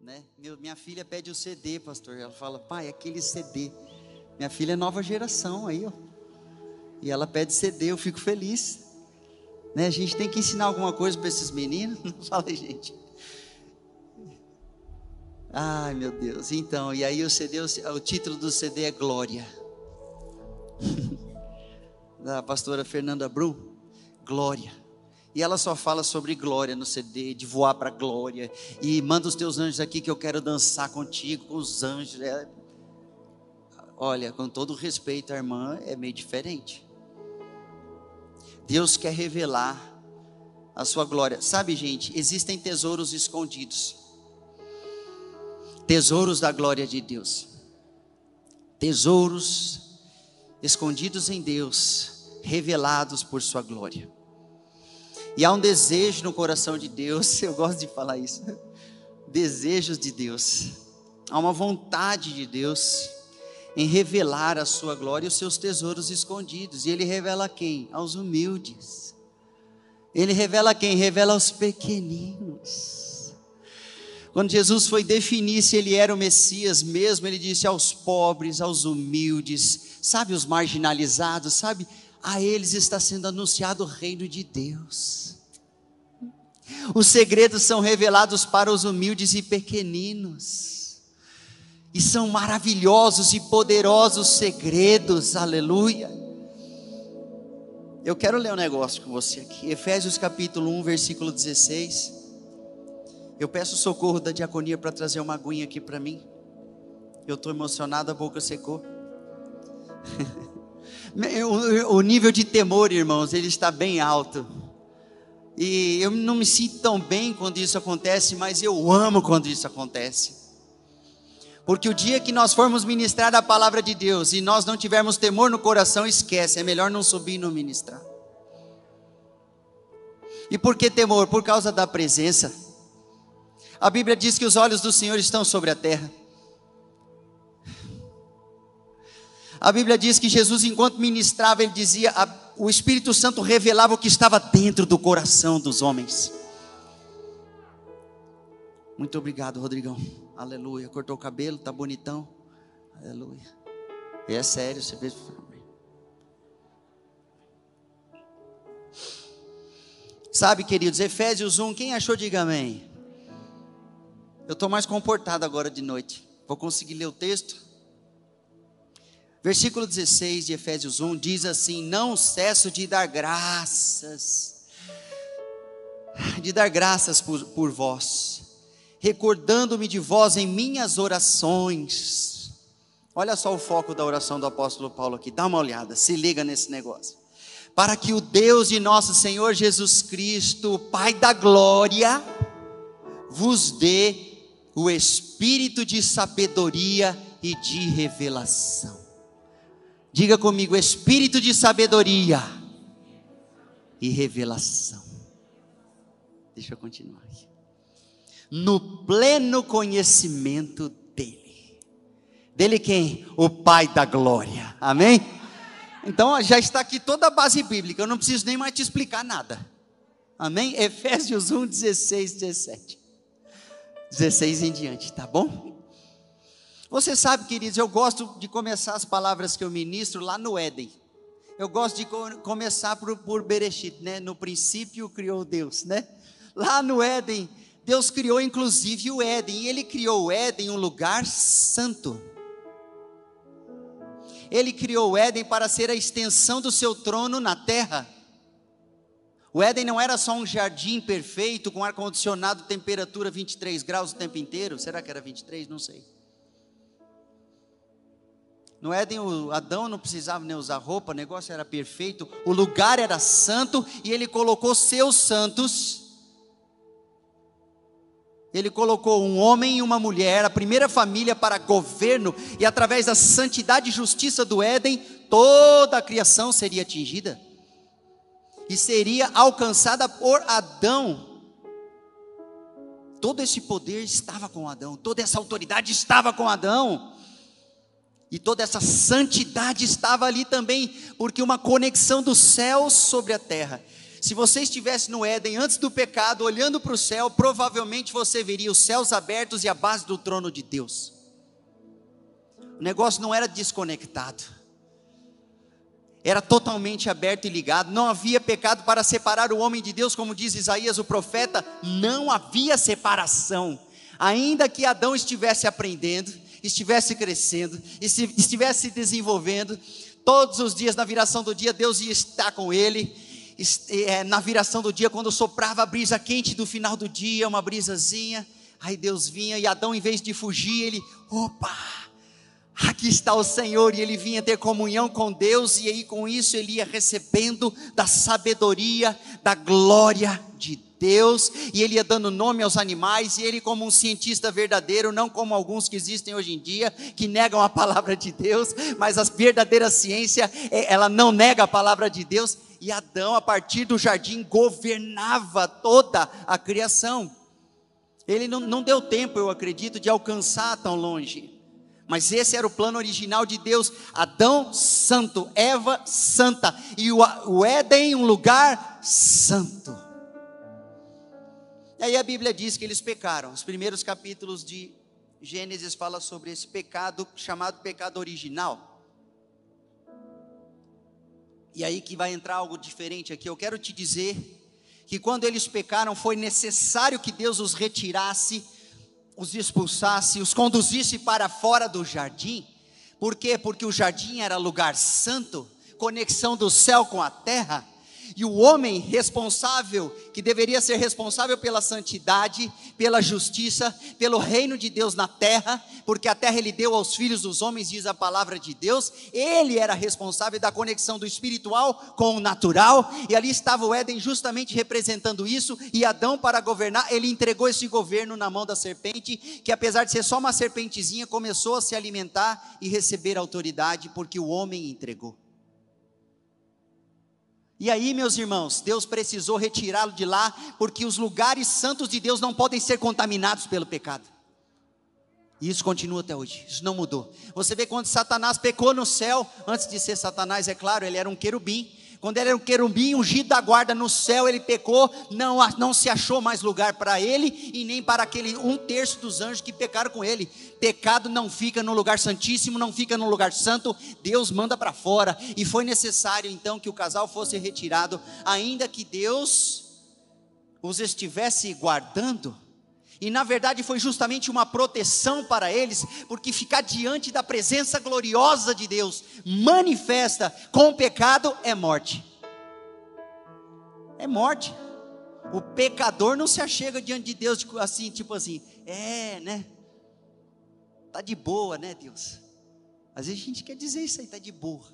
Né? Minha filha pede o CD, pastor. Ela fala, pai, aquele CD. Minha filha é nova geração aí, ó. E ela pede CD, eu fico feliz. Né? A gente tem que ensinar alguma coisa para esses meninos. Não fala gente. Ai, meu Deus. Então, e aí o CD, o, título do CD é Glória. da pastora Fernanda Brum, Glória. E ela só fala sobre glória no CD, de voar para glória. E manda os teus anjos aqui que eu quero dançar contigo, com os anjos. É- Olha, com todo respeito, a irmã é meio diferente. Deus quer revelar a sua glória. Sabe, gente, existem tesouros escondidos. Tesouros da glória de Deus. Tesouros escondidos em Deus, revelados por sua glória. E há um desejo no coração de Deus, eu gosto de falar isso. Desejos de Deus. Há uma vontade de Deus em revelar a sua glória e os seus tesouros escondidos. E ele revela a quem? Aos humildes. Ele revela a quem? Revela aos pequeninos. Quando Jesus foi definir se ele era o Messias mesmo, ele disse aos pobres, aos humildes, sabe, os marginalizados, sabe, a eles está sendo anunciado o reino de Deus. Os segredos são revelados para os humildes e pequeninos, e são maravilhosos e poderosos segredos, aleluia. Eu quero ler um negócio com você aqui, Efésios capítulo 1, versículo 16. Eu peço socorro da diaconia para trazer uma aguinha aqui para mim. Eu estou emocionado, a boca secou. o, o nível de temor, irmãos, ele está bem alto. E eu não me sinto tão bem quando isso acontece, mas eu amo quando isso acontece. Porque o dia que nós formos ministrar a palavra de Deus e nós não tivermos temor no coração, esquece, é melhor não subir e não ministrar. E por que temor? Por causa da presença. A Bíblia diz que os olhos do Senhor estão sobre a terra. A Bíblia diz que Jesus, enquanto ministrava, ele dizia, a- o Espírito Santo revelava o que estava dentro do coração dos homens. Muito obrigado, Rodrigão. Aleluia. Cortou o cabelo, tá bonitão. Aleluia. E é sério, você vê. Sabe, queridos, Efésios 1, quem achou, diga amém. Eu estou mais comportado agora de noite. Vou conseguir ler o texto? Versículo 16 de Efésios 1 diz assim: Não cesso de dar graças, de dar graças por, por vós, recordando-me de vós em minhas orações. Olha só o foco da oração do apóstolo Paulo aqui, dá uma olhada, se liga nesse negócio. Para que o Deus de nosso Senhor Jesus Cristo, Pai da glória, vos dê o espírito de sabedoria e de revelação. Diga comigo, espírito de sabedoria e revelação. Deixa eu continuar aqui. No pleno conhecimento dele. Dele quem? O Pai da glória. Amém? Então já está aqui toda a base bíblica, eu não preciso nem mais te explicar nada. Amém? Efésios 1, 16, 17. 16 em diante, tá bom? Você sabe, queridos, eu gosto de começar as palavras que eu ministro lá no Éden. Eu gosto de co- começar por, por Bereshit, né? No princípio criou Deus, né? Lá no Éden, Deus criou inclusive o Éden, e Ele criou o Éden um lugar santo. Ele criou o Éden para ser a extensão do seu trono na terra. O Éden não era só um jardim perfeito com ar-condicionado, temperatura 23 graus o tempo inteiro. Será que era 23? Não sei. No Éden, o Adão não precisava nem usar roupa, o negócio era perfeito, o lugar era santo e ele colocou seus santos Ele colocou um homem e uma mulher, a primeira família para governo, e através da santidade e justiça do Éden, toda a criação seria atingida e seria alcançada por Adão. Todo esse poder estava com Adão, toda essa autoridade estava com Adão. E toda essa santidade estava ali também, porque uma conexão do céu sobre a terra. Se você estivesse no Éden antes do pecado, olhando para o céu, provavelmente você veria os céus abertos e a base do trono de Deus. O negócio não era desconectado, era totalmente aberto e ligado. Não havia pecado para separar o homem de Deus, como diz Isaías o profeta, não havia separação. Ainda que Adão estivesse aprendendo, estivesse crescendo, estivesse se desenvolvendo, todos os dias na viração do dia Deus ia estar com ele. É, na viração do dia, quando soprava a brisa quente do final do dia, uma brisazinha, aí Deus vinha e Adão, em vez de fugir, ele, opa, aqui está o Senhor, e ele vinha ter comunhão com Deus, e aí com isso ele ia recebendo da sabedoria, da glória de Deus, e ele ia dando nome aos animais, e ele, como um cientista verdadeiro, não como alguns que existem hoje em dia, que negam a palavra de Deus, mas a verdadeira ciência, é, ela não nega a palavra de Deus, e Adão, a partir do jardim, governava toda a criação. Ele não, não deu tempo, eu acredito, de alcançar tão longe. Mas esse era o plano original de Deus: Adão santo, Eva santa, e o, o Éden um lugar santo. E aí a Bíblia diz que eles pecaram. Os primeiros capítulos de Gênesis fala sobre esse pecado chamado pecado original. E aí que vai entrar algo diferente aqui. Eu quero te dizer que quando eles pecaram foi necessário que Deus os retirasse os expulsasse, os conduzisse para fora do jardim. Por quê? Porque o jardim era lugar santo, conexão do céu com a terra. E o homem responsável, que deveria ser responsável pela santidade, pela justiça, pelo reino de Deus na terra, porque a terra ele deu aos filhos dos homens, diz a palavra de Deus, ele era responsável da conexão do espiritual com o natural, e ali estava o Éden justamente representando isso, e Adão, para governar, ele entregou esse governo na mão da serpente, que apesar de ser só uma serpentezinha, começou a se alimentar e receber autoridade, porque o homem entregou. E aí, meus irmãos, Deus precisou retirá-lo de lá, porque os lugares santos de Deus não podem ser contaminados pelo pecado. E isso continua até hoje, isso não mudou. Você vê quando Satanás pecou no céu, antes de ser Satanás, é claro, ele era um querubim, quando ele era um querubim ungido da guarda no céu, ele pecou, não, não se achou mais lugar para ele e nem para aquele um terço dos anjos que pecaram com ele. Pecado não fica no lugar santíssimo, não fica no lugar santo, Deus manda para fora. E foi necessário então que o casal fosse retirado, ainda que Deus os estivesse guardando. E na verdade foi justamente uma proteção para eles, porque ficar diante da presença gloriosa de Deus, manifesta com o pecado, é morte. É morte. O pecador não se achega diante de Deus assim, tipo assim, é, né? Tá de boa, né, Deus? Às vezes a gente quer dizer isso aí, tá de boa.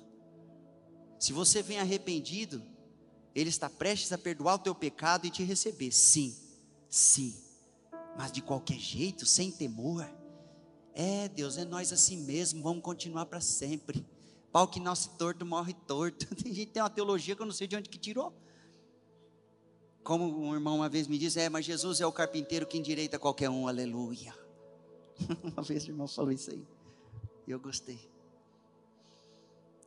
Se você vem arrependido, Ele está prestes a perdoar o teu pecado e te receber. Sim, sim mas de qualquer jeito, sem temor. É, Deus, é nós assim mesmo, vamos continuar para sempre. Pau que nasce torto, morre torto. Tem gente que tem uma teologia que eu não sei de onde que tirou. Como um irmão uma vez me disse, é, mas Jesus é o carpinteiro que endireita qualquer um, aleluia. uma vez o irmão falou isso aí. E eu gostei.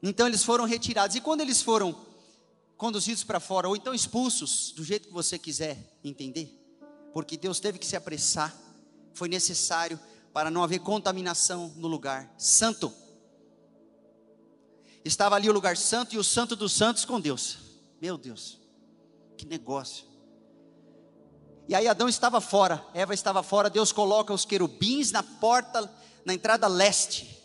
Então eles foram retirados. E quando eles foram conduzidos para fora, ou então expulsos, do jeito que você quiser entender, porque Deus teve que se apressar, foi necessário para não haver contaminação no lugar santo. Estava ali o lugar santo e o santo dos santos com Deus. Meu Deus, que negócio. E aí Adão estava fora, Eva estava fora, Deus coloca os querubins na porta, na entrada leste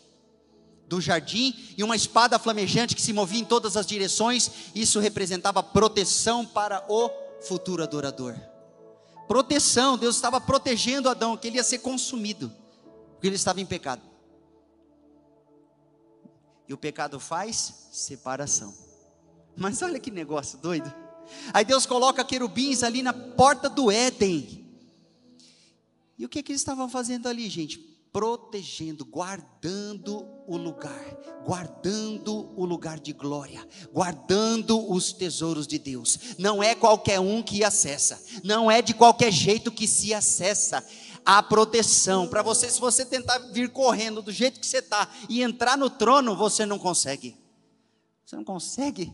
do jardim e uma espada flamejante que se movia em todas as direções. Isso representava proteção para o futuro adorador proteção, Deus estava protegendo Adão, que ele ia ser consumido, porque ele estava em pecado. E o pecado faz separação. Mas olha que negócio doido. Aí Deus coloca querubins ali na porta do Éden. E o que, que eles estavam fazendo ali, gente? Protegendo, guardando o lugar, guardando o lugar de glória, guardando os tesouros de Deus. Não é qualquer um que acessa, não é de qualquer jeito que se acessa a proteção. Para você, se você tentar vir correndo do jeito que você está e entrar no trono, você não consegue. Você não consegue,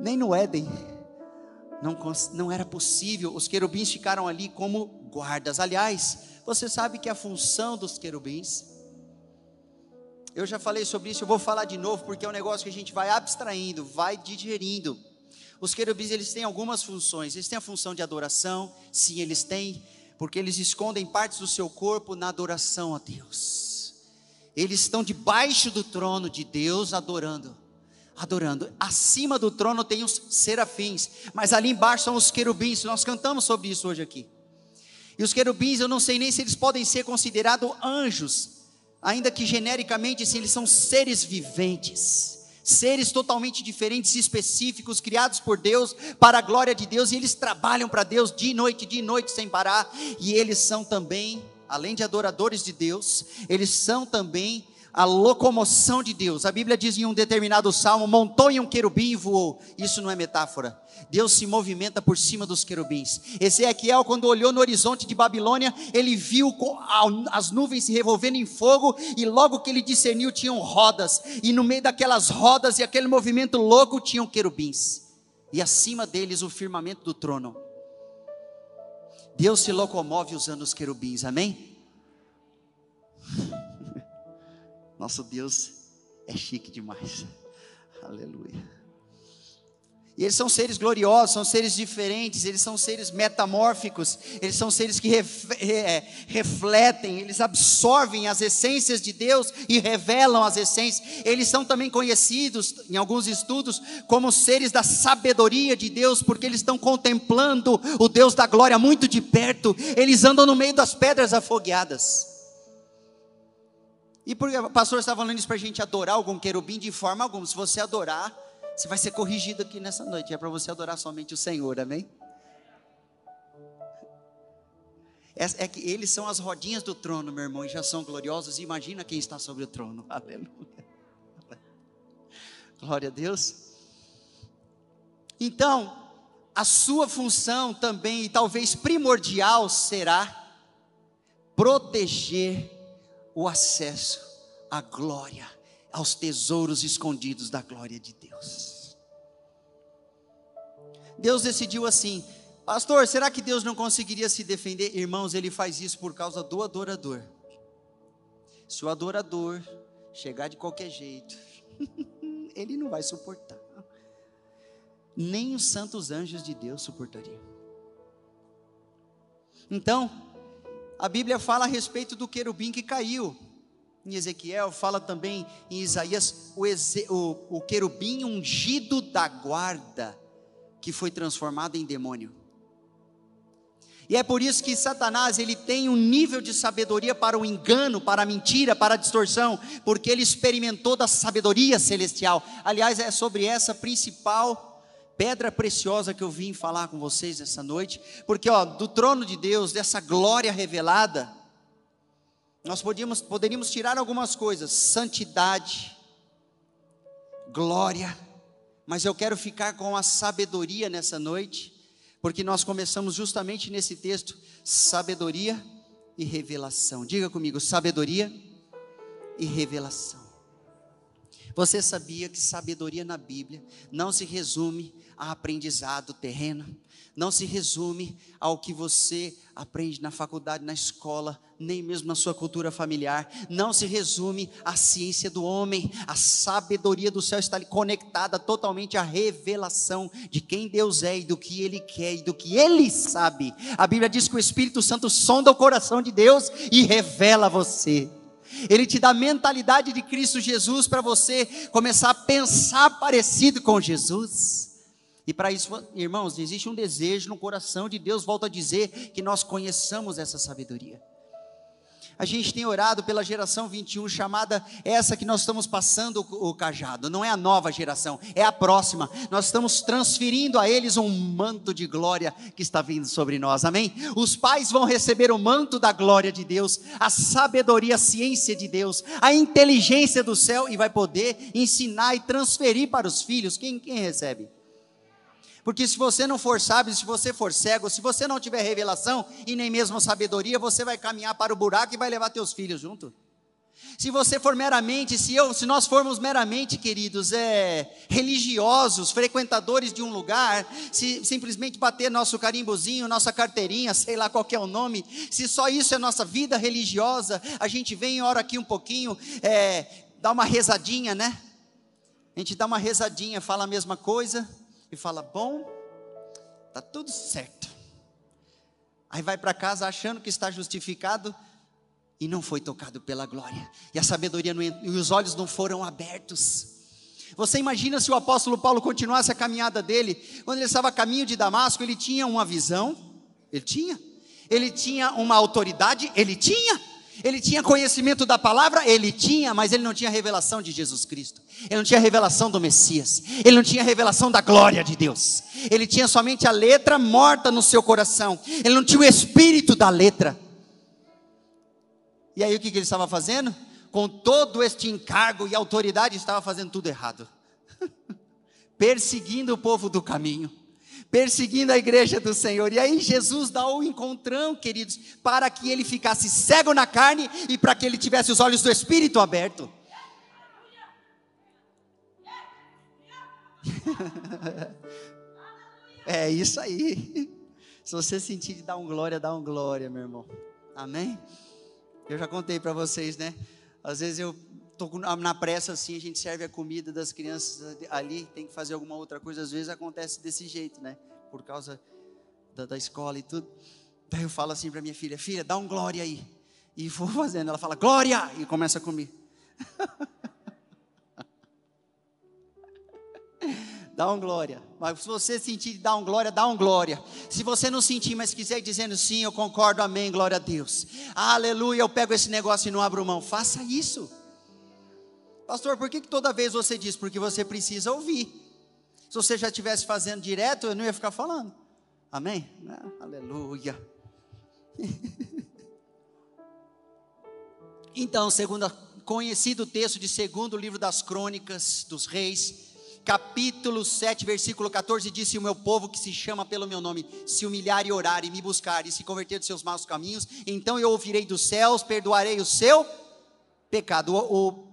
nem no Éden. Não, não era possível, os querubins ficaram ali como guardas. Aliás, você sabe que a função dos querubins, eu já falei sobre isso, eu vou falar de novo, porque é um negócio que a gente vai abstraindo, vai digerindo. Os querubins, eles têm algumas funções, eles têm a função de adoração, sim, eles têm, porque eles escondem partes do seu corpo na adoração a Deus. Eles estão debaixo do trono de Deus adorando. Adorando. Acima do trono tem os serafins, mas ali embaixo são os querubins. Nós cantamos sobre isso hoje aqui. E os querubins, eu não sei nem se eles podem ser considerados anjos, ainda que genericamente, se eles são seres viventes seres totalmente diferentes e específicos, criados por Deus, para a glória de Deus, e eles trabalham para Deus de noite, de noite sem parar, e eles são também, além de adoradores de Deus, eles são também a locomoção de Deus. A Bíblia diz em um determinado salmo: montou em um querubim e voou. Isso não é metáfora. Deus se movimenta por cima dos querubins. Ezequiel, quando olhou no horizonte de Babilônia, ele viu as nuvens se revolvendo em fogo, e logo que ele discerniu, tinham rodas, e no meio daquelas rodas e aquele movimento louco, tinham querubins, e acima deles o firmamento do trono. Deus se locomove usando os querubins, amém? Nosso Deus é chique demais. Aleluia. E eles são seres gloriosos, são seres diferentes, eles são seres metamórficos, eles são seres que é, refletem, eles absorvem as essências de Deus e revelam as essências. Eles são também conhecidos, em alguns estudos, como seres da sabedoria de Deus, porque eles estão contemplando o Deus da glória muito de perto, eles andam no meio das pedras afogueadas. E porque o pastor estava falando isso para a gente adorar algum querubim de forma alguma. Se você adorar, você vai ser corrigido aqui nessa noite. É para você adorar somente o Senhor, amém? É, é, que eles são as rodinhas do trono, meu irmão, e já são gloriosos. Imagina quem está sobre o trono. Aleluia. Glória a Deus. Então, a sua função também, e talvez primordial, será proteger o acesso à glória, aos tesouros escondidos da glória de Deus. Deus decidiu assim, pastor, será que Deus não conseguiria se defender? Irmãos, ele faz isso por causa do adorador. Se o adorador chegar de qualquer jeito, ele não vai suportar. Nem os santos anjos de Deus suportariam. Então, a Bíblia fala a respeito do querubim que caiu. Em Ezequiel, fala também em Isaías o, o, o querubim ungido da guarda, que foi transformado em demônio. E é por isso que Satanás ele tem um nível de sabedoria para o engano, para a mentira, para a distorção, porque ele experimentou da sabedoria celestial. Aliás, é sobre essa principal pedra preciosa que eu vim falar com vocês essa noite, porque ó, do trono de Deus, dessa glória revelada, nós podíamos, poderíamos tirar algumas coisas, santidade, glória, mas eu quero ficar com a sabedoria nessa noite, porque nós começamos justamente nesse texto, sabedoria e revelação. Diga comigo, sabedoria e revelação. Você sabia que sabedoria na Bíblia não se resume a aprendizado terreno, não se resume ao que você aprende na faculdade, na escola, nem mesmo na sua cultura familiar, não se resume à ciência do homem, a sabedoria do céu está conectada totalmente à revelação de quem Deus é e do que Ele quer e do que Ele sabe. A Bíblia diz que o Espírito Santo sonda o coração de Deus e revela a você. Ele te dá a mentalidade de Cristo Jesus para você começar a pensar parecido com Jesus. E para isso, irmãos, existe um desejo no coração de Deus, volto a dizer, que nós conheçamos essa sabedoria. A gente tem orado pela geração 21, chamada essa que nós estamos passando o, cajado. Não é a nova geração, é a próxima. Nós estamos transferindo a eles um manto de glória que está vindo sobre nós. Amém? Os pais vão receber o manto da glória de Deus, a sabedoria, a ciência de Deus, a inteligência do céu e vai poder ensinar e transferir para os filhos. Quem, quem recebe? Porque se você não for sábio, se você for cego, se você não tiver revelação e nem mesmo sabedoria, você vai caminhar para o buraco e vai levar teus filhos junto. Se você for meramente, se eu, se nós formos meramente, queridos, é, religiosos, frequentadores de um lugar, se simplesmente bater nosso carimbozinho, nossa carteirinha, sei lá qual é o nome, se só isso é nossa vida religiosa, a gente vem ora aqui um pouquinho, é, dá uma rezadinha, né? A gente dá uma rezadinha, fala a mesma coisa, e fala: Bom, tá tudo certo. Aí vai para casa achando que está justificado e não foi tocado pela glória, e a sabedoria não, e os olhos não foram abertos. Você imagina se o apóstolo Paulo continuasse a caminhada dele, quando ele estava a caminho de Damasco, ele tinha uma visão, ele tinha, ele tinha uma autoridade, ele tinha, ele tinha conhecimento da palavra, ele tinha, mas ele não tinha revelação de Jesus Cristo. Ele não tinha revelação do Messias. Ele não tinha revelação da glória de Deus. Ele tinha somente a letra morta no seu coração. Ele não tinha o espírito da letra. E aí o que, ele estava fazendo? Com todo este encargo e autoridade, estava fazendo tudo errado. Perseguindo o povo do caminho perseguindo a igreja do Senhor. E aí Jesus dá o encontrão, queridos, para que ele ficasse cego na carne e para que ele tivesse os olhos do Espírito aberto. é isso aí. Se você sentir de dar um glória, dá um glória, meu irmão. Amém? Eu já contei para vocês, né? Às vezes eu tô na pressa assim, a gente serve a comida das crianças ali, tem que fazer alguma outra coisa, às vezes acontece desse jeito, né? Por causa da, da escola e tudo. Daí eu falo assim para minha filha: Filha, dá um glória aí. E vou fazendo. Ela fala: Glória! E começa a comer. dá um glória. Mas se você sentir dar um glória, dá um glória. Se você não sentir, mas quiser dizendo sim, eu concordo, amém, glória a Deus. Aleluia, eu pego esse negócio e não abro mão. Faça isso. Pastor, por que, que toda vez você diz? Porque você precisa ouvir. Se você já estivesse fazendo direto, eu não ia ficar falando. Amém? Aleluia. então, segundo conhecido texto de segundo livro das crônicas dos reis, capítulo 7, versículo 14, disse: O meu povo que se chama pelo meu nome, se humilhar e orar e me buscar e se converter dos seus maus caminhos, então eu ouvirei dos céus, perdoarei o seu pecado. O, o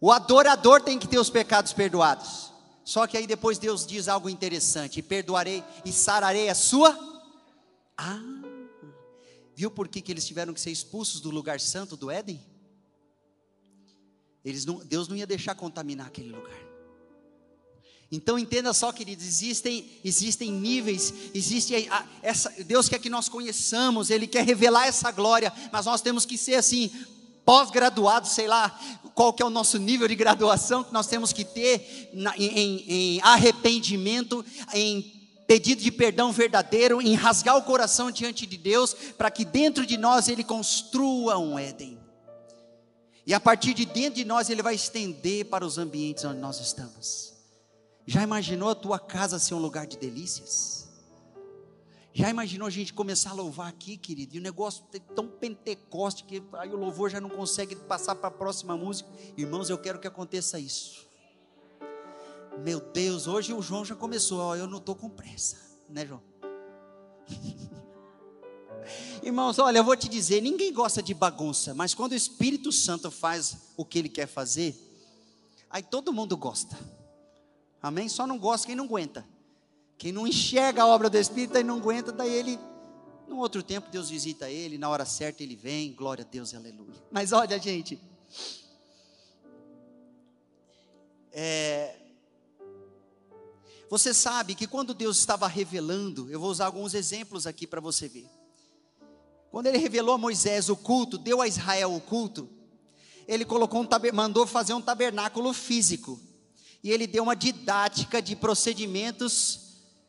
o adorador tem que ter os pecados perdoados. Só que aí depois Deus diz algo interessante: perdoarei e sararei a sua. Ah, viu por que, que eles tiveram que ser expulsos do lugar santo do Éden? Eles não, Deus não ia deixar contaminar aquele lugar. Então entenda só, queridos, existem, existem níveis, existe a, essa, Deus quer que nós conheçamos, Ele quer revelar essa glória, mas nós temos que ser assim, pós-graduado, sei lá, qual que é o nosso nível de graduação que nós temos que ter em, em arrependimento, em pedido de perdão verdadeiro, em rasgar o coração diante de Deus, para que dentro de nós Ele construa um Éden. E a partir de dentro de nós Ele vai estender para os ambientes onde nós estamos. Já imaginou a tua casa ser um lugar de delícias? Já imaginou a gente começar a louvar aqui, querido? E o negócio é tão pentecoste que aí o louvor já não consegue passar para a próxima música. Irmãos, eu quero que aconteça isso. Meu Deus, hoje o João já começou. Ó, eu não estou com pressa, né, João? Irmãos, olha, eu vou te dizer: ninguém gosta de bagunça, mas quando o Espírito Santo faz o que ele quer fazer, aí todo mundo gosta. Amém? Só não gosta quem não aguenta. Quem não enxerga a obra do Espírito e não aguenta, daí ele, num outro tempo, Deus visita ele, na hora certa ele vem, glória a Deus aleluia. Mas olha, gente, é, você sabe que quando Deus estava revelando, eu vou usar alguns exemplos aqui para você ver. Quando ele revelou a Moisés o culto, deu a Israel o culto, ele colocou um mandou fazer um tabernáculo físico. E ele deu uma didática de procedimentos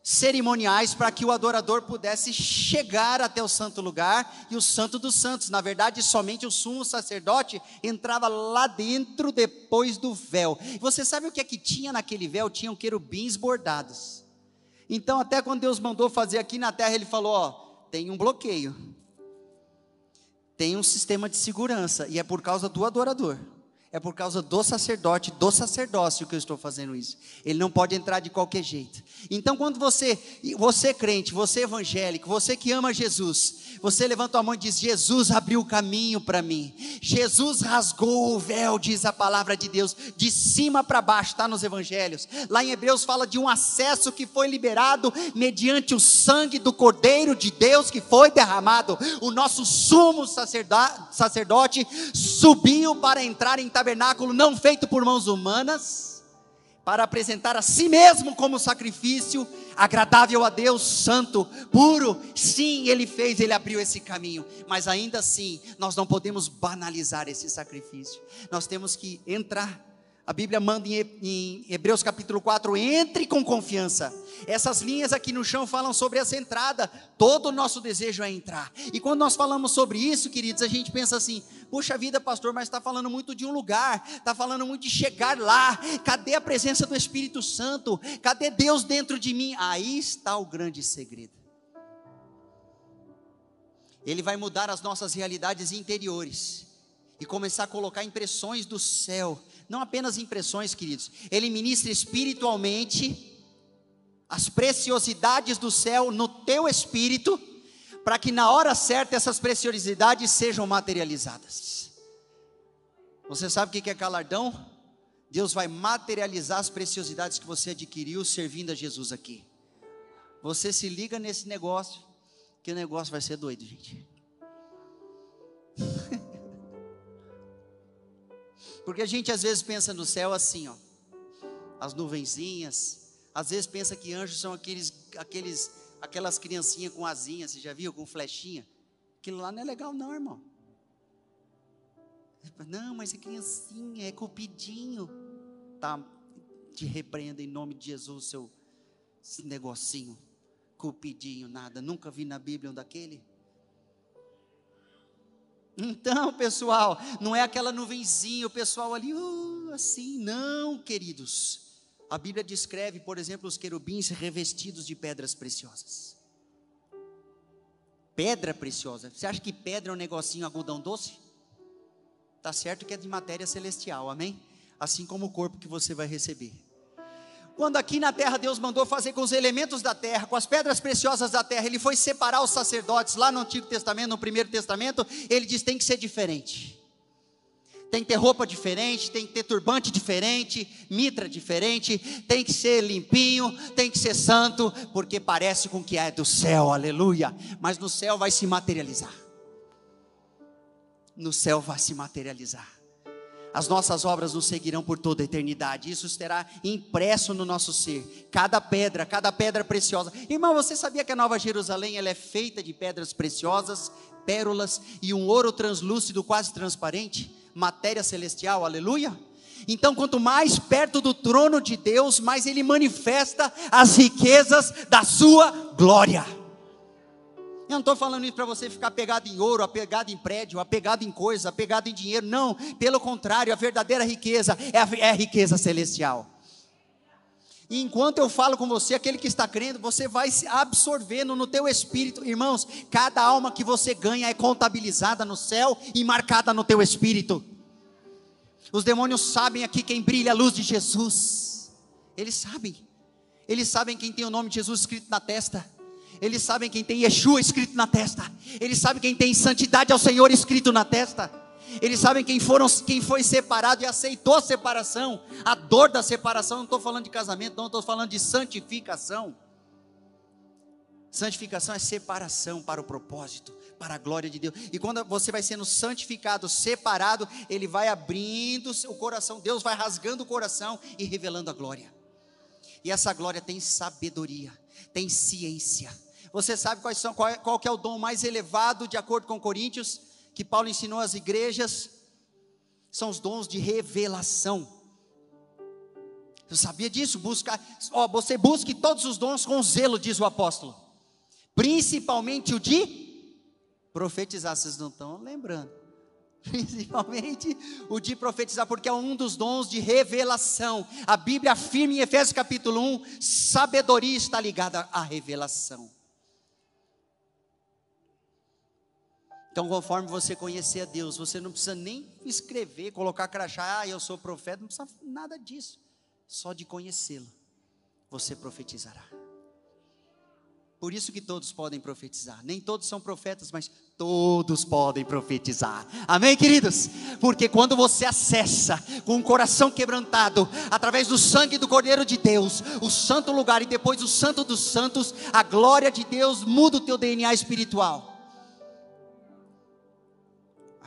cerimoniais para que o adorador pudesse chegar até o santo lugar e o santo dos santos. Na verdade, somente o sumo sacerdote entrava lá dentro depois do véu. Você sabe o que é que tinha naquele véu? Tinham querubins bordados. Então, até quando Deus mandou fazer aqui na terra, ele falou: Ó, tem um bloqueio, tem um sistema de segurança, e é por causa do adorador. É por causa do sacerdote, do sacerdócio que eu estou fazendo isso. Ele não pode entrar de qualquer jeito. Então, quando você, você crente, você evangélico, você que ama Jesus, você levanta a mão e diz: Jesus abriu o caminho para mim. Jesus rasgou o véu, diz a palavra de Deus, de cima para baixo, está nos evangelhos. Lá em Hebreus fala de um acesso que foi liberado mediante o sangue do Cordeiro de Deus que foi derramado. O nosso sumo sacerdote subiu para entrar em tabernáculo não feito por mãos humanas para apresentar a si mesmo como sacrifício agradável a Deus, santo, puro. Sim, ele fez, ele abriu esse caminho, mas ainda assim, nós não podemos banalizar esse sacrifício. Nós temos que entrar a Bíblia manda em Hebreus capítulo 4, entre com confiança. Essas linhas aqui no chão falam sobre essa entrada. Todo o nosso desejo é entrar. E quando nós falamos sobre isso, queridos, a gente pensa assim: puxa vida, pastor, mas está falando muito de um lugar, está falando muito de chegar lá. Cadê a presença do Espírito Santo? Cadê Deus dentro de mim? Aí está o grande segredo. Ele vai mudar as nossas realidades interiores e começar a colocar impressões do céu não apenas impressões, queridos, ele ministra espiritualmente as preciosidades do céu no teu espírito, para que na hora certa essas preciosidades sejam materializadas. Você sabe o que é galardão? Deus vai materializar as preciosidades que você adquiriu servindo a Jesus aqui. Você se liga nesse negócio, que o negócio vai ser doido, gente. Porque a gente às vezes pensa no céu assim, ó, as nuvenzinhas. Às vezes pensa que anjos são aqueles, aqueles, aquelas criancinhas com asinhas, você já viu, com flechinha. Aquilo lá não é legal não, irmão. Não, mas é criancinha, é cupidinho. Tá, te repreenda em nome de Jesus, seu negocinho. Cupidinho, nada. Nunca vi na Bíblia um daquele. Então, pessoal, não é aquela nuvenzinha, o pessoal ali, uh, assim, não, queridos. A Bíblia descreve, por exemplo, os querubins revestidos de pedras preciosas. Pedra preciosa. Você acha que pedra é um negocinho algodão doce? Tá certo que é de matéria celestial, amém? Assim como o corpo que você vai receber. Quando aqui na terra Deus mandou fazer com os elementos da terra, com as pedras preciosas da terra, Ele foi separar os sacerdotes lá no Antigo Testamento, no Primeiro Testamento, Ele diz: tem que ser diferente. Tem que ter roupa diferente, tem que ter turbante diferente, mitra diferente, tem que ser limpinho, tem que ser santo, porque parece com que é do céu, aleluia. Mas no céu vai se materializar. No céu vai se materializar as nossas obras nos seguirão por toda a eternidade. Isso estará impresso no nosso ser. Cada pedra, cada pedra preciosa. Irmão, você sabia que a Nova Jerusalém ela é feita de pedras preciosas, pérolas e um ouro translúcido, quase transparente? Matéria celestial, aleluia? Então, quanto mais perto do trono de Deus, mais ele manifesta as riquezas da sua glória. Eu não estou falando isso para você ficar apegado em ouro, apegado em prédio, apegado em coisas, apegado em dinheiro. Não, pelo contrário, a verdadeira riqueza é a, é a riqueza celestial. E enquanto eu falo com você, aquele que está crendo, você vai se absorvendo no teu espírito, irmãos. Cada alma que você ganha é contabilizada no céu e marcada no teu espírito. Os demônios sabem aqui quem brilha a luz de Jesus. Eles sabem. Eles sabem quem tem o nome de Jesus escrito na testa. Eles sabem quem tem Yeshua escrito na testa. Eles sabem quem tem santidade ao Senhor escrito na testa. Eles sabem quem, foram, quem foi separado e aceitou a separação, a dor da separação. Não estou falando de casamento, não estou falando de santificação. Santificação é separação para o propósito, para a glória de Deus. E quando você vai sendo santificado, separado, Ele vai abrindo o coração, Deus vai rasgando o coração e revelando a glória. E essa glória tem sabedoria, tem ciência você sabe quais são, qual, é, qual é o dom mais elevado, de acordo com Coríntios, que Paulo ensinou às igrejas? São os dons de revelação. Você sabia disso? Busca, ó, você busque todos os dons com zelo, diz o apóstolo. Principalmente o de profetizar. Vocês não estão lembrando. Principalmente o de profetizar, porque é um dos dons de revelação. A Bíblia afirma em Efésios capítulo 1: sabedoria está ligada à revelação. Então, conforme você conhecer a Deus, você não precisa nem escrever, colocar crachá, ah, eu sou profeta, não precisa nada disso. Só de conhecê-lo, você profetizará. Por isso que todos podem profetizar. Nem todos são profetas, mas todos podem profetizar. Amém, queridos? Porque quando você acessa com o coração quebrantado, através do sangue do Cordeiro de Deus, o santo lugar e depois o santo dos santos, a glória de Deus muda o teu DNA espiritual.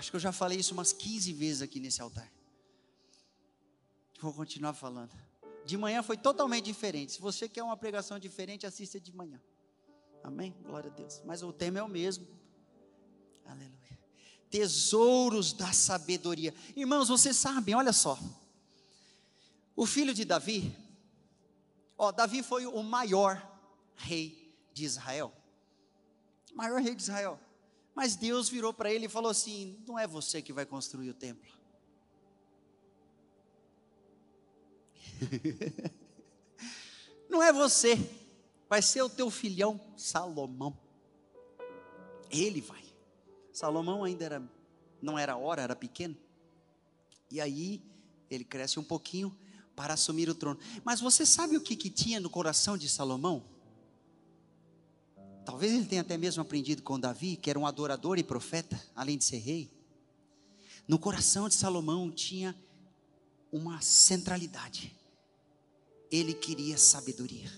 Acho que eu já falei isso umas 15 vezes aqui nesse altar. Vou continuar falando. De manhã foi totalmente diferente. Se você quer uma pregação diferente, assista de manhã. Amém? Glória a Deus. Mas o tema é o mesmo. Aleluia. Tesouros da sabedoria. Irmãos, vocês sabem, olha só. O filho de Davi, ó, Davi foi o maior rei de Israel. Maior rei de Israel. Mas Deus virou para ele e falou assim: Não é você que vai construir o templo. Não é você, vai ser o teu filhão Salomão. Ele vai. Salomão ainda era, não era hora, era pequeno. E aí ele cresce um pouquinho para assumir o trono. Mas você sabe o que, que tinha no coração de Salomão? Talvez ele tenha até mesmo aprendido com Davi, que era um adorador e profeta, além de ser rei. No coração de Salomão tinha uma centralidade. Ele queria sabedoria.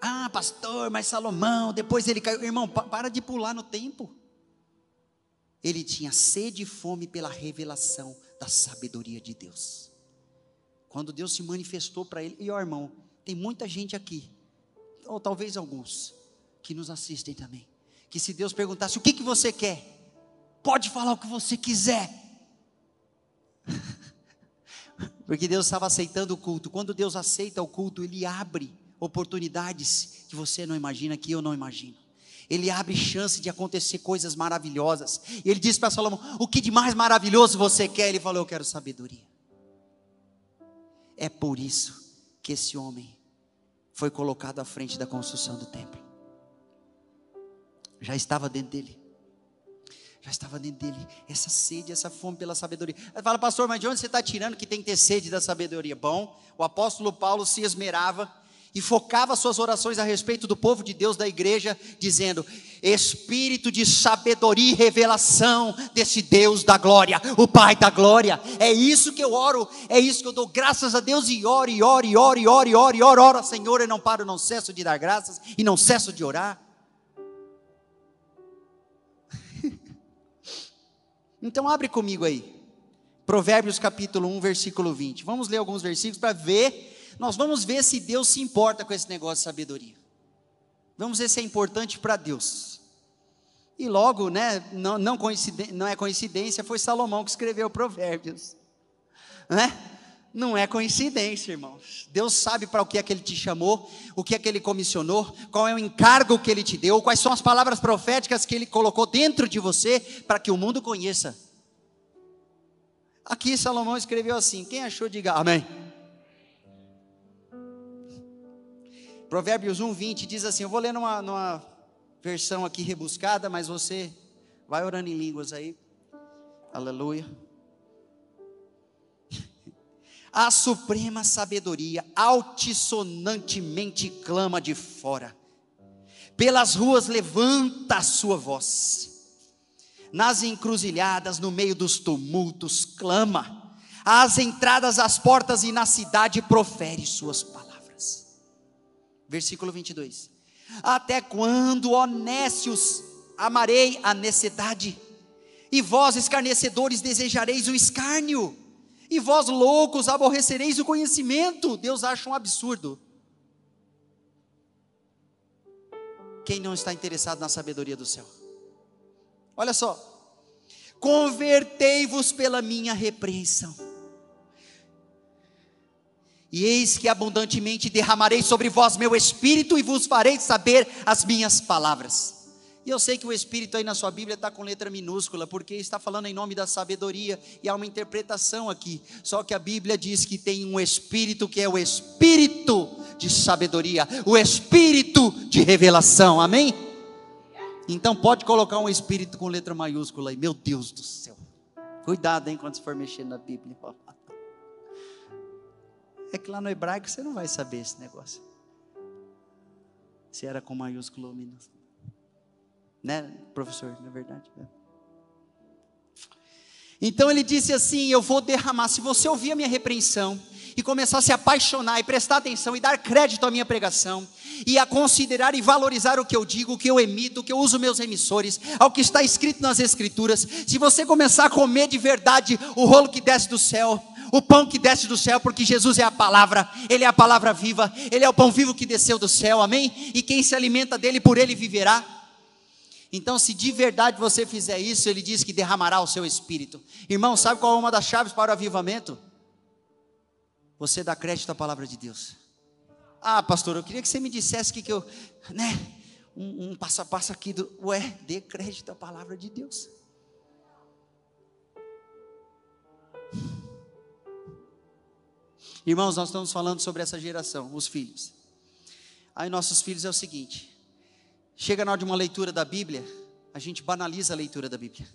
Ah, pastor, mas Salomão, depois ele caiu. Irmão, para de pular no tempo. Ele tinha sede e fome pela revelação da sabedoria de Deus. Quando Deus se manifestou para ele, e ó irmão, tem muita gente aqui ou talvez alguns, que nos assistem também, que se Deus perguntasse o que, que você quer, pode falar o que você quiser, porque Deus estava aceitando o culto. Quando Deus aceita o culto, Ele abre oportunidades que você não imagina, que eu não imagino. Ele abre chance de acontecer coisas maravilhosas. E ele disse para Salomão: O que de mais maravilhoso você quer? Ele falou: Eu quero sabedoria. É por isso que esse homem foi colocado à frente da construção do templo. Já estava dentro dele. Já estava dentro dele essa sede, essa fome pela sabedoria. Ele fala, pastor, mas de onde você está tirando que tem que ter sede da sabedoria? Bom, o apóstolo Paulo se esmerava e focava suas orações a respeito do povo de Deus da igreja, dizendo: Espírito de sabedoria e revelação desse Deus da glória, o Pai da glória. É isso que eu oro, é isso que eu dou graças a Deus e oro, e oro, e oro, e oro, e oro, e oro, oro, Senhor, e não paro, não cesso de dar graças e não cesso de orar. então abre comigo aí. Provérbios capítulo 1, versículo 20. Vamos ler alguns versículos para ver nós vamos ver se Deus se importa com esse negócio de sabedoria. Vamos ver se é importante para Deus. E logo, né, não, não, não é coincidência, foi Salomão que escreveu Provérbios. Né? Não é coincidência, irmãos. Deus sabe para o que é que Ele te chamou, o que é que Ele comissionou, qual é o encargo que Ele te deu, quais são as palavras proféticas que Ele colocou dentro de você para que o mundo conheça. Aqui Salomão escreveu assim: quem achou, diga amém. Provérbios 1, 20 diz assim: eu vou ler numa, numa versão aqui rebuscada, mas você vai orando em línguas aí. Aleluia. A suprema sabedoria altissonantemente clama de fora. Pelas ruas levanta a sua voz. Nas encruzilhadas, no meio dos tumultos, clama. Às entradas, às portas e na cidade profere suas palavras. Versículo 22. Até quando, honestos, amarei a necessidade? E vós, escarnecedores, desejareis o escárnio? E vós, loucos, aborrecereis o conhecimento? Deus acha um absurdo. Quem não está interessado na sabedoria do céu? Olha só. Convertei-vos pela minha repreensão E eis que abundantemente derramarei sobre vós meu espírito e vos farei saber as minhas palavras. E eu sei que o Espírito aí na sua Bíblia está com letra minúscula, porque está falando em nome da sabedoria, e há uma interpretação aqui. Só que a Bíblia diz que tem um Espírito que é o Espírito de sabedoria, o Espírito de revelação, amém? Então pode colocar um Espírito com letra maiúscula aí, meu Deus do céu. Cuidado, hein, quando você for mexer na Bíblia. É que lá no hebraico você não vai saber esse negócio. Se era com maiúsculo ou minúsculo. Né, professor? Não é verdade? É. Então ele disse assim: Eu vou derramar. Se você ouvir a minha repreensão e começar a se apaixonar e prestar atenção e dar crédito à minha pregação e a considerar e valorizar o que eu digo, o que eu emito, o que eu uso meus emissores, ao que está escrito nas escrituras, se você começar a comer de verdade o rolo que desce do céu, o pão que desce do céu, porque Jesus é a palavra, Ele é a palavra viva, Ele é o pão vivo que desceu do céu, amém? E quem se alimenta dele, por ele viverá. Então, se de verdade você fizer isso, ele diz que derramará o seu espírito. Irmão, sabe qual é uma das chaves para o avivamento? Você dá crédito à palavra de Deus. Ah, pastor, eu queria que você me dissesse que, que eu, né, um, um passo a passo aqui do, ué, dê crédito à palavra de Deus. Irmãos, nós estamos falando sobre essa geração, os filhos. Aí nossos filhos é o seguinte: Chega na hora de uma leitura da Bíblia, a gente banaliza a leitura da Bíblia.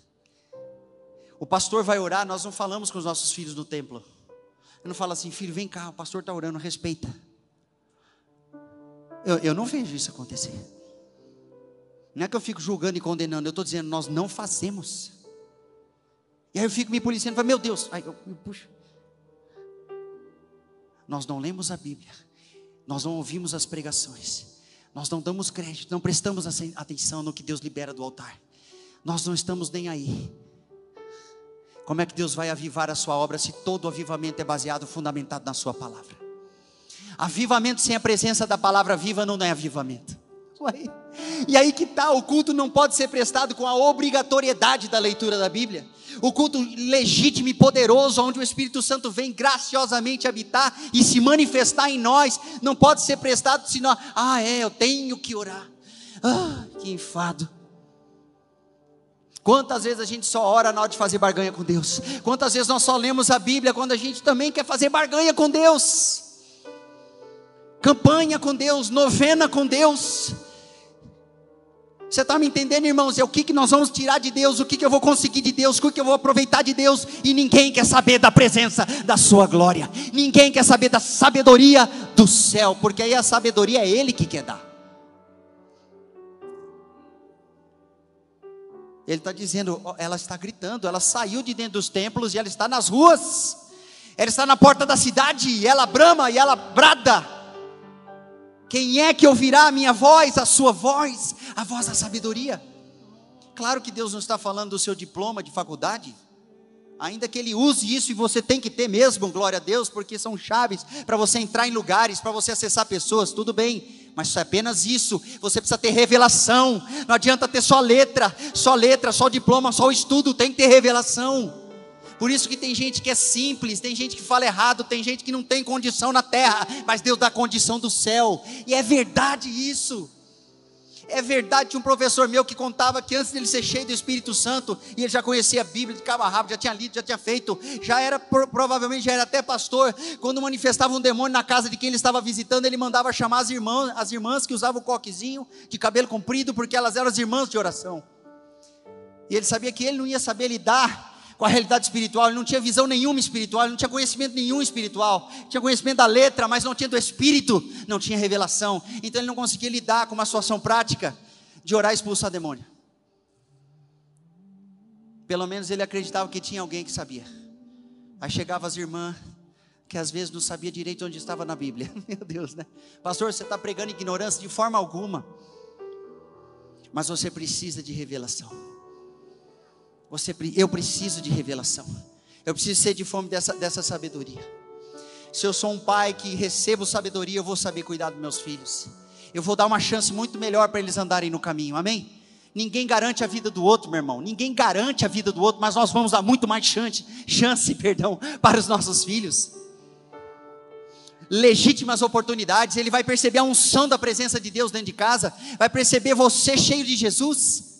O pastor vai orar, nós não falamos com os nossos filhos no templo. Eu não falo assim, filho, vem cá, o pastor está orando, respeita. Eu, eu não vejo isso acontecer. Não é que eu fico julgando e condenando, eu estou dizendo, nós não fazemos. E aí eu fico me policiando, falo, meu Deus, aí eu, eu puxo. Nós não lemos a Bíblia, nós não ouvimos as pregações, nós não damos crédito, não prestamos atenção no que Deus libera do altar. Nós não estamos nem aí. Como é que Deus vai avivar a sua obra se todo avivamento é baseado, fundamentado na sua palavra? Avivamento sem a presença da palavra viva não é avivamento. E aí que está, o culto não pode ser prestado com a obrigatoriedade da leitura da Bíblia. O culto legítimo e poderoso, onde o Espírito Santo vem graciosamente habitar e se manifestar em nós, não pode ser prestado se nós, ah, é, eu tenho que orar. Ah, que enfado. Quantas vezes a gente só ora na hora de fazer barganha com Deus? Quantas vezes nós só lemos a Bíblia quando a gente também quer fazer barganha com Deus? Campanha com Deus, novena com Deus você está me entendendo, irmãos? É o que, que nós vamos tirar de Deus, o que, que eu vou conseguir de Deus, o que, que eu vou aproveitar de Deus, e ninguém quer saber da presença da Sua glória, ninguém quer saber da sabedoria do céu, porque aí a sabedoria é Ele que quer dar. Ele está dizendo, ela está gritando, ela saiu de dentro dos templos e ela está nas ruas, ela está na porta da cidade, e ela brama e ela brada. Quem é que ouvirá a minha voz, a sua voz, a voz da sabedoria? Claro que Deus não está falando do seu diploma de faculdade, ainda que Ele use isso e você tem que ter mesmo, glória a Deus, porque são chaves para você entrar em lugares, para você acessar pessoas, tudo bem, mas é apenas isso, você precisa ter revelação, não adianta ter só letra, só letra, só diploma, só estudo, tem que ter revelação. Por isso que tem gente que é simples, tem gente que fala errado, tem gente que não tem condição na terra, mas Deus dá condição do céu. E é verdade isso. É verdade, tinha um professor meu que contava que antes dele ser cheio do Espírito Santo, e ele já conhecia a Bíblia de cabo a rabo, já tinha lido, já tinha feito, já era, provavelmente já era até pastor, quando manifestava um demônio na casa de quem ele estava visitando, ele mandava chamar as irmãs, as irmãs que usavam o coquezinho de cabelo comprido, porque elas eram as irmãs de oração. E ele sabia que ele não ia saber lidar com a realidade espiritual, ele não tinha visão nenhuma espiritual, ele não tinha conhecimento nenhum espiritual, tinha conhecimento da letra, mas não tinha do espírito, não tinha revelação, então ele não conseguia lidar com uma situação prática de orar e expulsar demônio. Pelo menos ele acreditava que tinha alguém que sabia. Aí chegava as irmãs, que às vezes não sabia direito onde estava na Bíblia. Meu Deus, né? Pastor, você está pregando ignorância de forma alguma. Mas você precisa de revelação. Você, eu preciso de revelação. Eu preciso ser de fome dessa, dessa sabedoria. Se eu sou um pai que recebo sabedoria, eu vou saber cuidar dos meus filhos. Eu vou dar uma chance muito melhor para eles andarem no caminho. Amém? Ninguém garante a vida do outro, meu irmão. Ninguém garante a vida do outro, mas nós vamos dar muito mais chance, chance, perdão, para os nossos filhos. legítimas oportunidades, ele vai perceber a unção da presença de Deus dentro de casa, vai perceber você cheio de Jesus.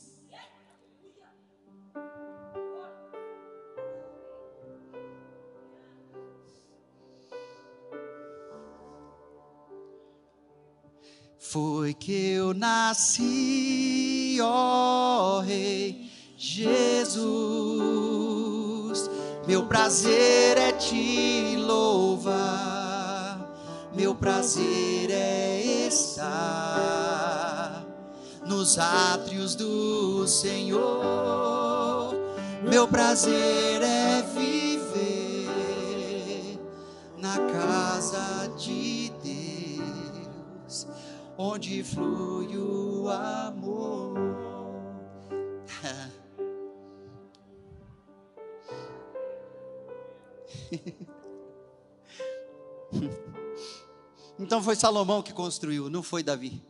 Foi que eu nasci, ó Rei Jesus. Meu prazer é te louvar, meu prazer é estar nos átrios do Senhor. Meu prazer é viver na casa de Deus, onde flui o amor. então foi Salomão que construiu, não foi Davi.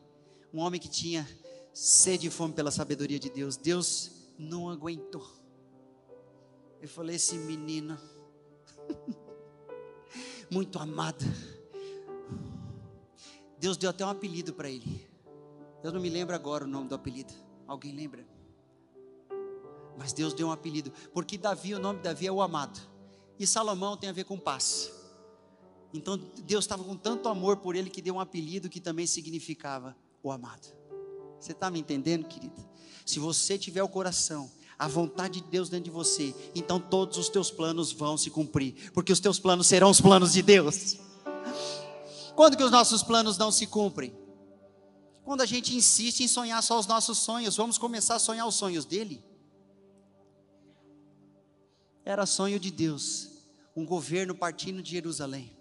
Um homem que tinha sede e fome pela sabedoria de Deus. Deus não aguentou. Eu falei: esse menino, muito amado. Deus deu até um apelido para ele. Eu não me lembro agora o nome do apelido. Alguém lembra? Mas Deus deu um apelido, porque Davi, o nome de Davi é o amado. E Salomão tem a ver com paz. Então Deus estava com tanto amor por ele que deu um apelido que também significava o amado. Você está me entendendo, querido? Se você tiver o coração, a vontade de Deus dentro de você, então todos os teus planos vão se cumprir, porque os teus planos serão os planos de Deus. Quando que os nossos planos não se cumprem? Quando a gente insiste em sonhar só os nossos sonhos, vamos começar a sonhar os sonhos dele. Era sonho de Deus, um governo partindo de Jerusalém,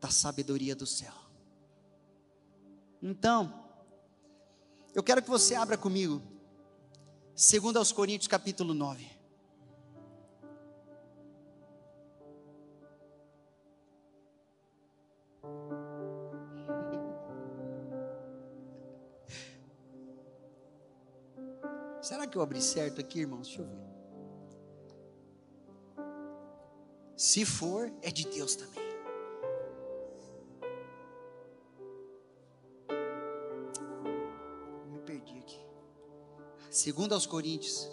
da sabedoria do céu. Então, eu quero que você abra comigo, segundo aos Coríntios capítulo 9. Será que eu abri certo aqui, irmãos? Deixa eu ver. Se for, é de Deus também. Me perdi aqui. Segundo aos Coríntios,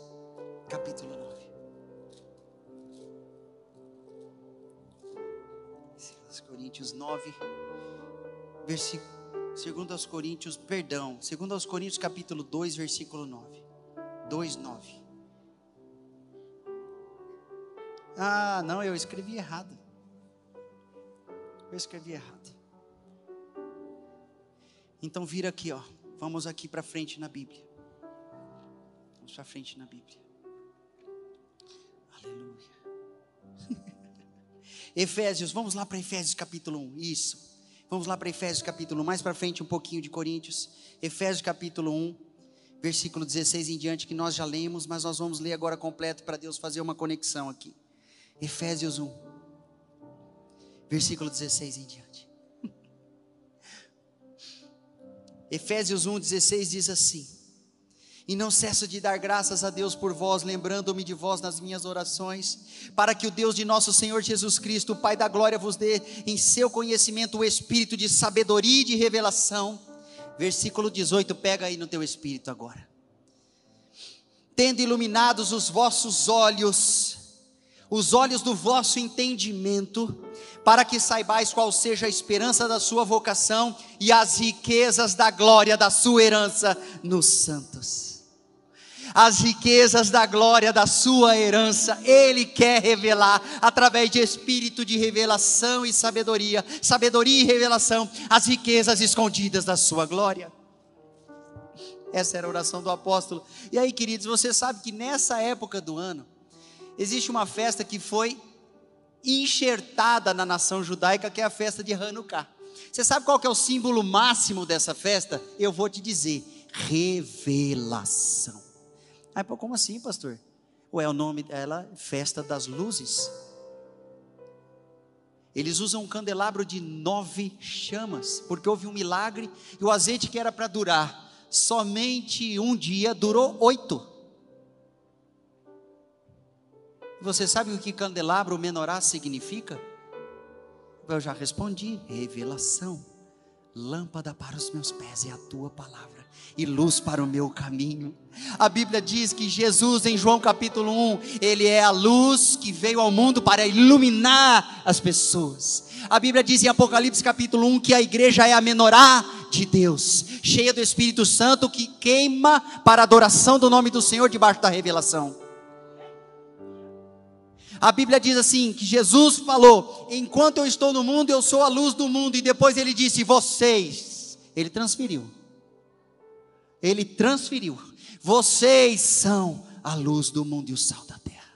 capítulo 9. Segundo aos Coríntios 9, versículo Segundo aos Coríntios, perdão, segundo aos Coríntios capítulo 2, versículo 9. 2, 9. Ah, não, eu escrevi errado. Eu escrevi errado. Então vira aqui, ó. Vamos aqui para frente na Bíblia. Vamos para frente na Bíblia. Aleluia. Efésios, vamos lá para Efésios capítulo 1. Isso. Vamos lá para Efésios capítulo 1, mais para frente um pouquinho de Coríntios. Efésios capítulo 1, versículo 16 em diante, que nós já lemos, mas nós vamos ler agora completo para Deus fazer uma conexão aqui. Efésios 1, versículo 16 em diante. Efésios 1, 16 diz assim: E não cesso de dar graças a Deus por vós, lembrando-me de vós nas minhas orações, para que o Deus de nosso Senhor Jesus Cristo, o Pai da glória, vos dê em seu conhecimento o espírito de sabedoria e de revelação. Versículo 18, pega aí no teu espírito agora. Tendo iluminados os vossos olhos, os olhos do vosso entendimento, para que saibais qual seja a esperança da sua vocação e as riquezas da glória da sua herança nos santos. As riquezas da glória da sua herança, Ele quer revelar através de espírito de revelação e sabedoria, sabedoria e revelação, as riquezas escondidas da sua glória. Essa era a oração do apóstolo. E aí, queridos, você sabe que nessa época do ano, existe uma festa que foi enxertada na nação judaica, que é a festa de Hanukkah. Você sabe qual que é o símbolo máximo dessa festa? Eu vou te dizer: revelação. Aí, pô, como assim, pastor? Ué, o nome dela é Festa das Luzes. Eles usam um candelabro de nove chamas, porque houve um milagre e o azeite que era para durar somente um dia durou oito. Você sabe o que candelabro menorá significa? Eu já respondi: revelação. Lâmpada para os meus pés é a tua palavra e luz para o meu caminho. A Bíblia diz que Jesus, em João capítulo 1, ele é a luz que veio ao mundo para iluminar as pessoas. A Bíblia diz em Apocalipse capítulo 1 que a igreja é a menorá de Deus, cheia do Espírito Santo que queima para a adoração do nome do Senhor debaixo da revelação. A Bíblia diz assim: que Jesus falou: enquanto eu estou no mundo, eu sou a luz do mundo, e depois ele disse: vocês. Ele transferiu. Ele transferiu. Vocês são a luz do mundo e o sal da terra.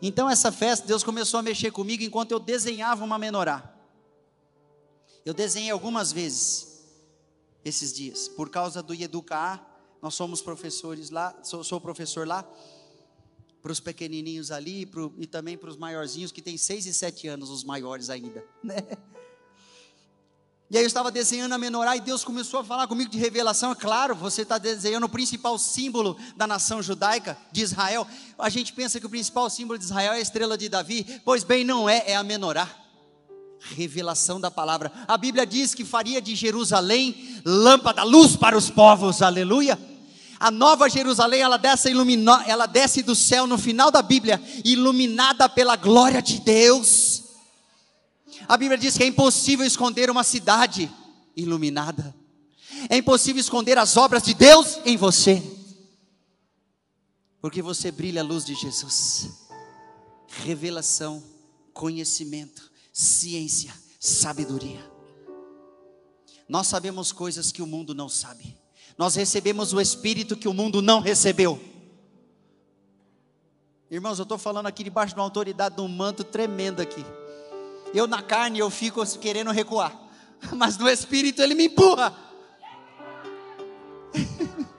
Então, essa festa, Deus começou a mexer comigo enquanto eu desenhava uma menorá. Eu desenhei algumas vezes esses dias, por causa do Educar. Nós somos professores lá, sou, sou professor lá para os pequenininhos ali pro, e também para os maiorzinhos que têm seis e sete anos, os maiores ainda, né? E aí eu estava desenhando a menorá e Deus começou a falar comigo de revelação. É claro, você está desenhando o principal símbolo da nação judaica, de Israel. A gente pensa que o principal símbolo de Israel é a estrela de Davi. Pois bem, não é, é a menorá. Revelação da palavra. A Bíblia diz que faria de Jerusalém lâmpada, luz para os povos. Aleluia. A nova Jerusalém, ela desce, ilumina, ela desce do céu no final da Bíblia, iluminada pela glória de Deus. A Bíblia diz que é impossível esconder uma cidade iluminada. É impossível esconder as obras de Deus em você. Porque você brilha a luz de Jesus. Revelação, conhecimento, ciência, sabedoria. Nós sabemos coisas que o mundo não sabe. Nós recebemos o Espírito que o mundo não recebeu. Irmãos, eu estou falando aqui debaixo de uma autoridade, de um manto tremendo aqui. Eu na carne eu fico querendo recuar, mas no Espírito ele me empurra.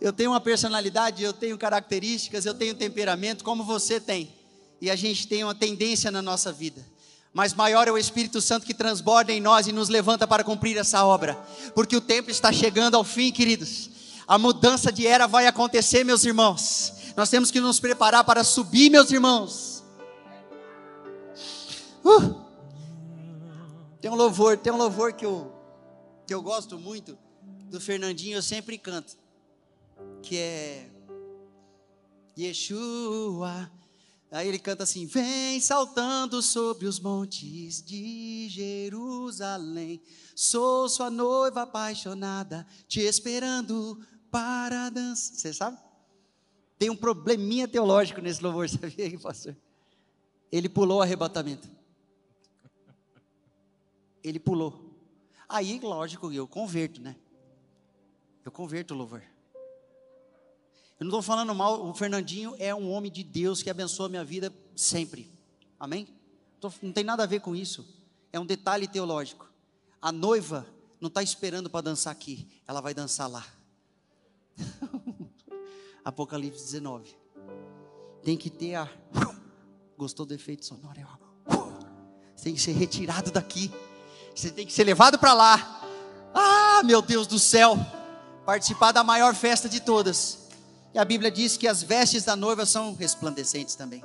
eu tenho uma personalidade, eu tenho características, eu tenho temperamento, como você tem. E a gente tem uma tendência na nossa vida mas maior é o Espírito Santo que transborda em nós e nos levanta para cumprir essa obra, porque o tempo está chegando ao fim, queridos. A mudança de era vai acontecer, meus irmãos. Nós temos que nos preparar para subir, meus irmãos. Uh! Tem um louvor, tem um louvor que eu, que eu gosto muito, do Fernandinho, eu sempre canto, que é Yeshua, Aí ele canta assim: Vem saltando sobre os montes de Jerusalém, sou sua noiva apaixonada, te esperando para dançar. Você sabe? Tem um probleminha teológico nesse louvor, sabia, pastor? Ele pulou o arrebatamento. Ele pulou. Aí, lógico, eu converto, né? Eu converto o louvor. Eu não estou falando mal, o Fernandinho é um homem de Deus que abençoa a minha vida sempre. Amém? Não tem nada a ver com isso. É um detalhe teológico. A noiva não está esperando para dançar aqui, ela vai dançar lá. Apocalipse 19. Tem que ter a. Gostou do efeito sonoro? Você tem que ser retirado daqui. Você tem que ser levado para lá. Ah, meu Deus do céu! Participar da maior festa de todas e a Bíblia diz que as vestes da noiva são resplandecentes também.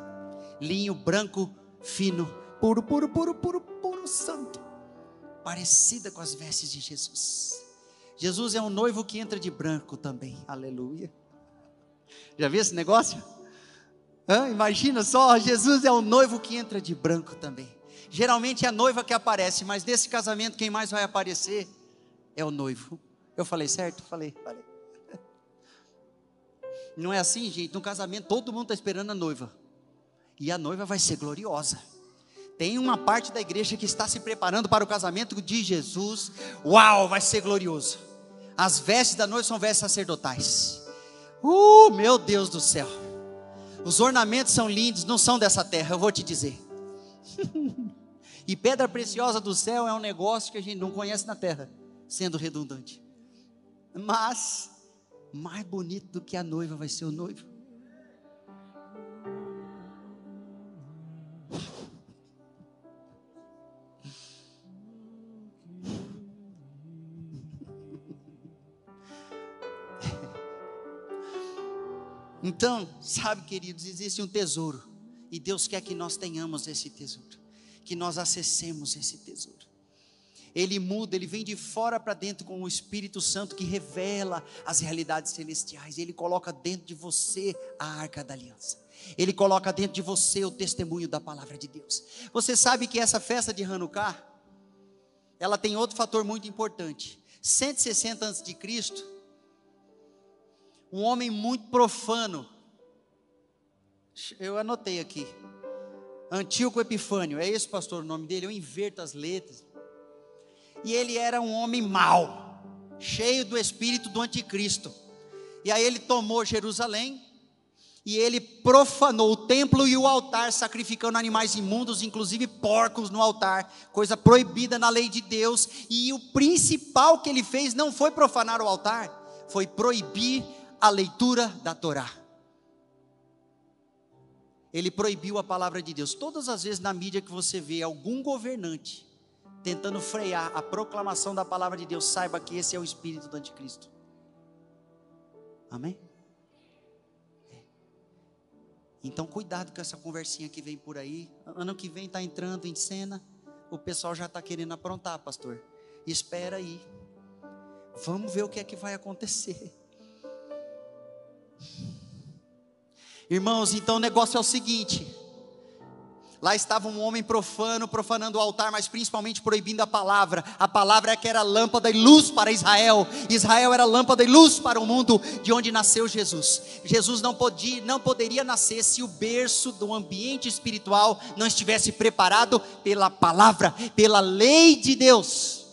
Linho branco, fino, puro, puro, puro, puro, puro, santo. Parecida com as vestes de Jesus. Jesus é um noivo que entra de branco também. Aleluia. Já viu esse negócio? Hã? Imagina só, Jesus é um noivo que entra de branco também. Geralmente é a noiva que aparece, mas nesse casamento quem mais vai aparecer é o noivo. Eu falei certo? Falei, falei. Não é assim, gente? No casamento, todo mundo está esperando a noiva. E a noiva vai ser gloriosa. Tem uma parte da igreja que está se preparando para o casamento de Jesus. Uau, vai ser glorioso. As vestes da noiva são vestes sacerdotais. Uh, meu Deus do céu. Os ornamentos são lindos, não são dessa terra, eu vou te dizer. e pedra preciosa do céu é um negócio que a gente não conhece na terra, sendo redundante. Mas mais bonito do que a noiva vai ser o noivo. Então, sabe, queridos, existe um tesouro. E Deus quer que nós tenhamos esse tesouro. que nós acessemos esse tesouro. Ele muda, ele vem de fora para dentro com o Espírito Santo que revela as realidades celestiais. Ele coloca dentro de você a arca da aliança. Ele coloca dentro de você o testemunho da palavra de Deus. Você sabe que essa festa de Hanukkah, ela tem outro fator muito importante. 160 antes de Cristo, um homem muito profano. Eu anotei aqui. Antíoco Epifânio, é esse pastor o nome dele? Eu inverto as letras e ele era um homem mau, cheio do espírito do anticristo. E aí ele tomou Jerusalém e ele profanou o templo e o altar, sacrificando animais imundos, inclusive porcos no altar, coisa proibida na lei de Deus. E o principal que ele fez não foi profanar o altar, foi proibir a leitura da Torá. Ele proibiu a palavra de Deus. Todas as vezes na mídia que você vê algum governante tentando frear a proclamação da palavra de Deus, saiba que esse é o espírito do anticristo. Amém? É. Então, cuidado com essa conversinha que vem por aí. Ano que vem está entrando em cena. O pessoal já está querendo aprontar, pastor. Espera aí. Vamos ver o que é que vai acontecer. Irmãos, então o negócio é o seguinte: Lá estava um homem profano, profanando o altar, mas principalmente proibindo a palavra. A palavra é que era lâmpada e luz para Israel. Israel era lâmpada e luz para o mundo de onde nasceu Jesus. Jesus não podia, não poderia nascer se o berço do ambiente espiritual não estivesse preparado pela palavra, pela lei de Deus.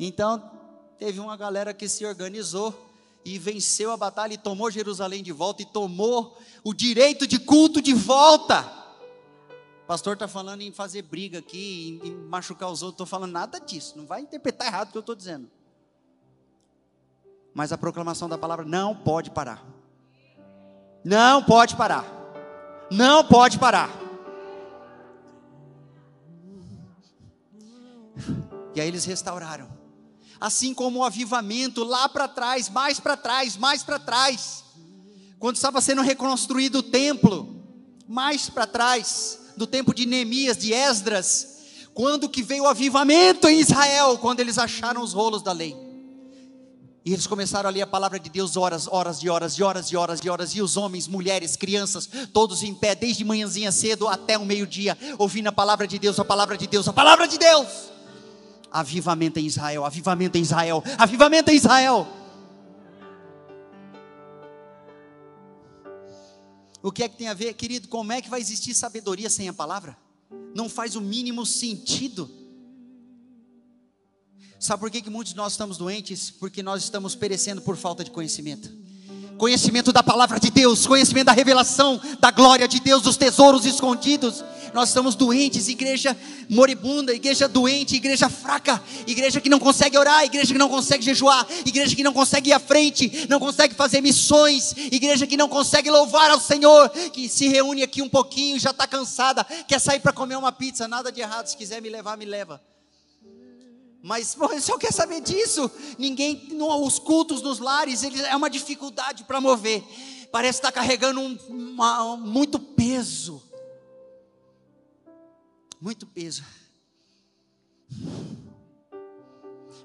Então, teve uma galera que se organizou e venceu a batalha e tomou Jerusalém de volta e tomou o direito de culto de volta. O pastor está falando em fazer briga aqui, em, em machucar os outros. Estou falando nada disso. Não vai interpretar errado o que eu estou dizendo. Mas a proclamação da palavra não pode parar. Não pode parar. Não pode parar. E aí eles restauraram assim como o avivamento lá para trás, mais para trás, mais para trás, quando estava sendo reconstruído o templo, mais para trás, do tempo de Neemias, de Esdras, quando que veio o avivamento em Israel, quando eles acharam os rolos da lei. E eles começaram a ler a palavra de Deus horas, horas de horas, de horas, de horas, de horas, e os homens, mulheres, crianças, todos em pé, desde manhãzinha cedo até o meio-dia, ouvindo a palavra de Deus, a palavra de Deus, a palavra de Deus avivamento em Israel, avivamento em Israel, avivamento em Israel. O que é que tem a ver, querido? Como é que vai existir sabedoria sem a palavra? Não faz o mínimo sentido. Sabe por que, que muitos de nós estamos doentes? Porque nós estamos perecendo por falta de conhecimento conhecimento da palavra de Deus, conhecimento da revelação, da glória de Deus, dos tesouros escondidos. Nós estamos doentes, igreja moribunda, igreja doente, igreja fraca, igreja que não consegue orar, igreja que não consegue jejuar, igreja que não consegue ir à frente, não consegue fazer missões, igreja que não consegue louvar ao Senhor, que se reúne aqui um pouquinho, já está cansada, quer sair para comer uma pizza, nada de errado, se quiser me levar, me leva. Mas o só quer saber disso. Ninguém, os cultos nos lares, é uma dificuldade para mover. Parece estar tá carregando um, uma, muito peso. Muito peso.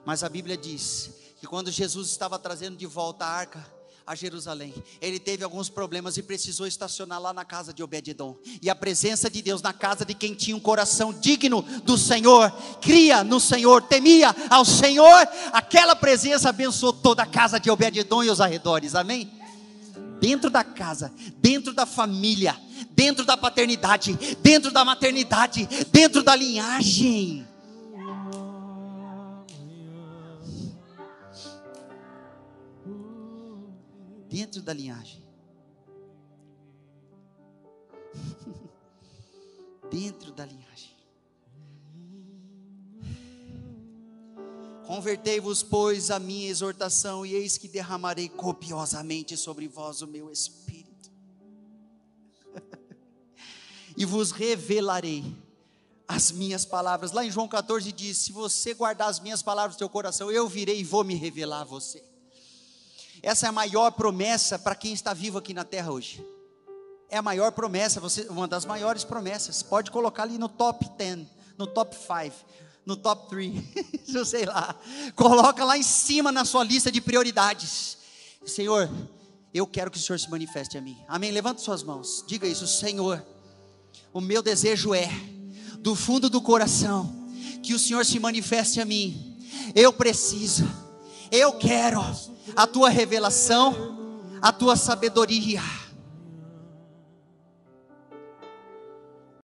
Mas a Bíblia diz que quando Jesus estava trazendo de volta a arca, a Jerusalém. Ele teve alguns problemas e precisou estacionar lá na casa de Obededon. E a presença de Deus na casa de quem tinha um coração digno do Senhor, cria no Senhor, temia ao Senhor, aquela presença abençoou toda a casa de Obededon e os arredores. Amém? Dentro da casa, dentro da família, dentro da paternidade, dentro da maternidade, dentro da linhagem. dentro da linhagem. dentro da linhagem. Convertei-vos, pois, a minha exortação, e eis que derramarei copiosamente sobre vós o meu espírito. e vos revelarei as minhas palavras. Lá em João 14 diz: Se você guardar as minhas palavras no teu coração, eu virei e vou me revelar a você. Essa é a maior promessa para quem está vivo aqui na terra hoje. é a maior promessa, você, uma das maiores promessas. Pode colocar ali no top 10, no top 5, no top 3, eu sei lá. Coloca lá em cima na sua lista de prioridades. Senhor, eu quero que o Senhor se manifeste a mim. Amém. Levanta suas mãos. Diga isso, Senhor. O meu desejo é, do fundo do coração, que o Senhor se manifeste a mim. Eu preciso, eu quero a tua revelação, a tua sabedoria